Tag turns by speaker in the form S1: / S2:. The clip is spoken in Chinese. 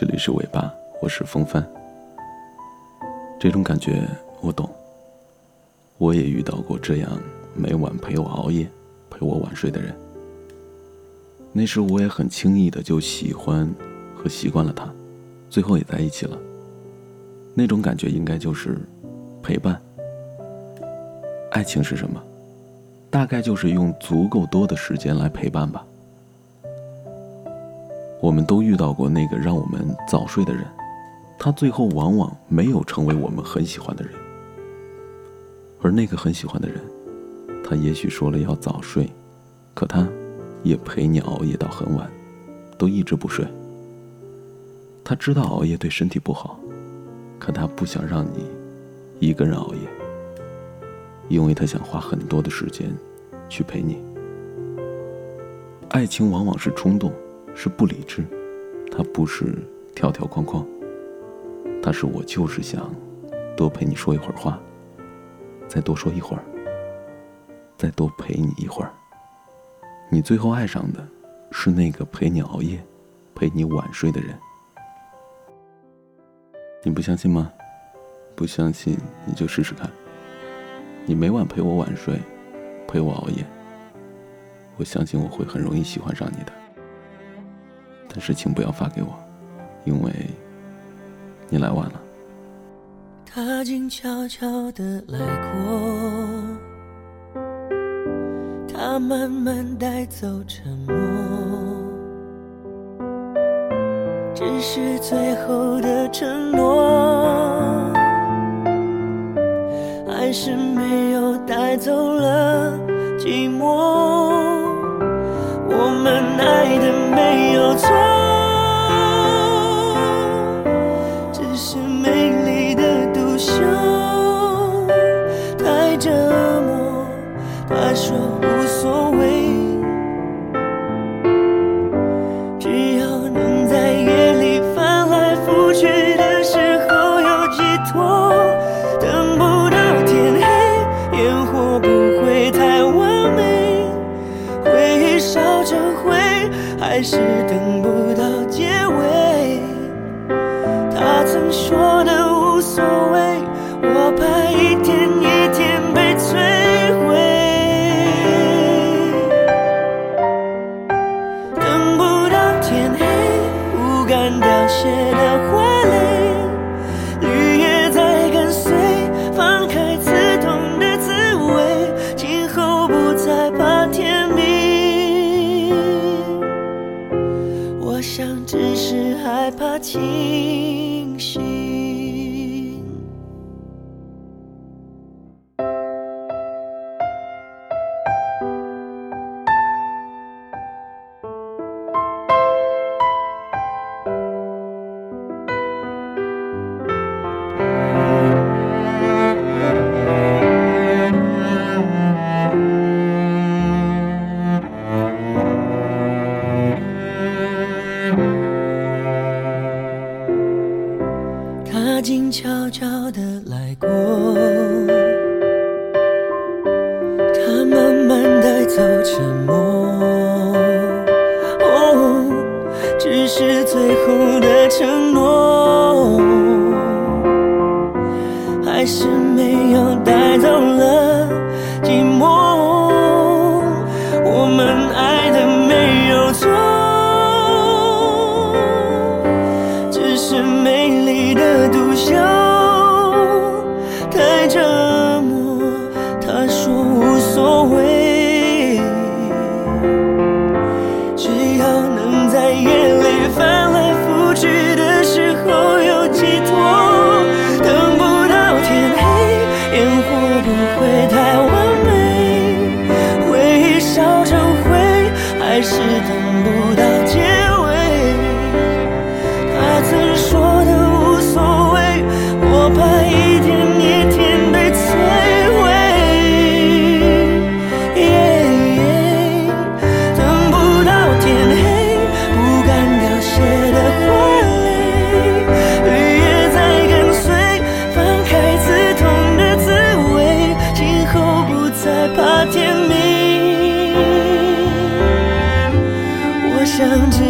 S1: 这里是尾巴，我是风帆。这种感觉我懂，我也遇到过这样每晚陪我熬夜、陪我晚睡的人。那时我也很轻易的就喜欢和习惯了他，最后也在一起了。那种感觉应该就是陪伴。爱情是什么？大概就是用足够多的时间来陪伴吧。我们都遇到过那个让我们早睡的人，他最后往往没有成为我们很喜欢的人。而那个很喜欢的人，他也许说了要早睡，可他，也陪你熬夜到很晚，都一直不睡。他知道熬夜对身体不好，可他不想让你一个人熬夜，因为他想花很多的时间去陪你。爱情往往是冲动。是不理智，它不是条条框框，它是我就是想多陪你说一会儿话，再多说一会儿，再多陪你一会儿。你最后爱上的是那个陪你熬夜、陪你晚睡的人。你不相信吗？不相信你就试试看。你每晚陪我晚睡，陪我熬夜，我相信我会很容易喜欢上你的。但是请不要发给我，因为你来晚了。
S2: 他静悄悄地来过，他慢慢带走沉默，只是最后的承诺，还是没有带走了寂寞。我们爱的没有错，只是害怕清醒。承诺，还是没有带走了寂寞。我们爱的没有错。只是美丽的独秀还是等不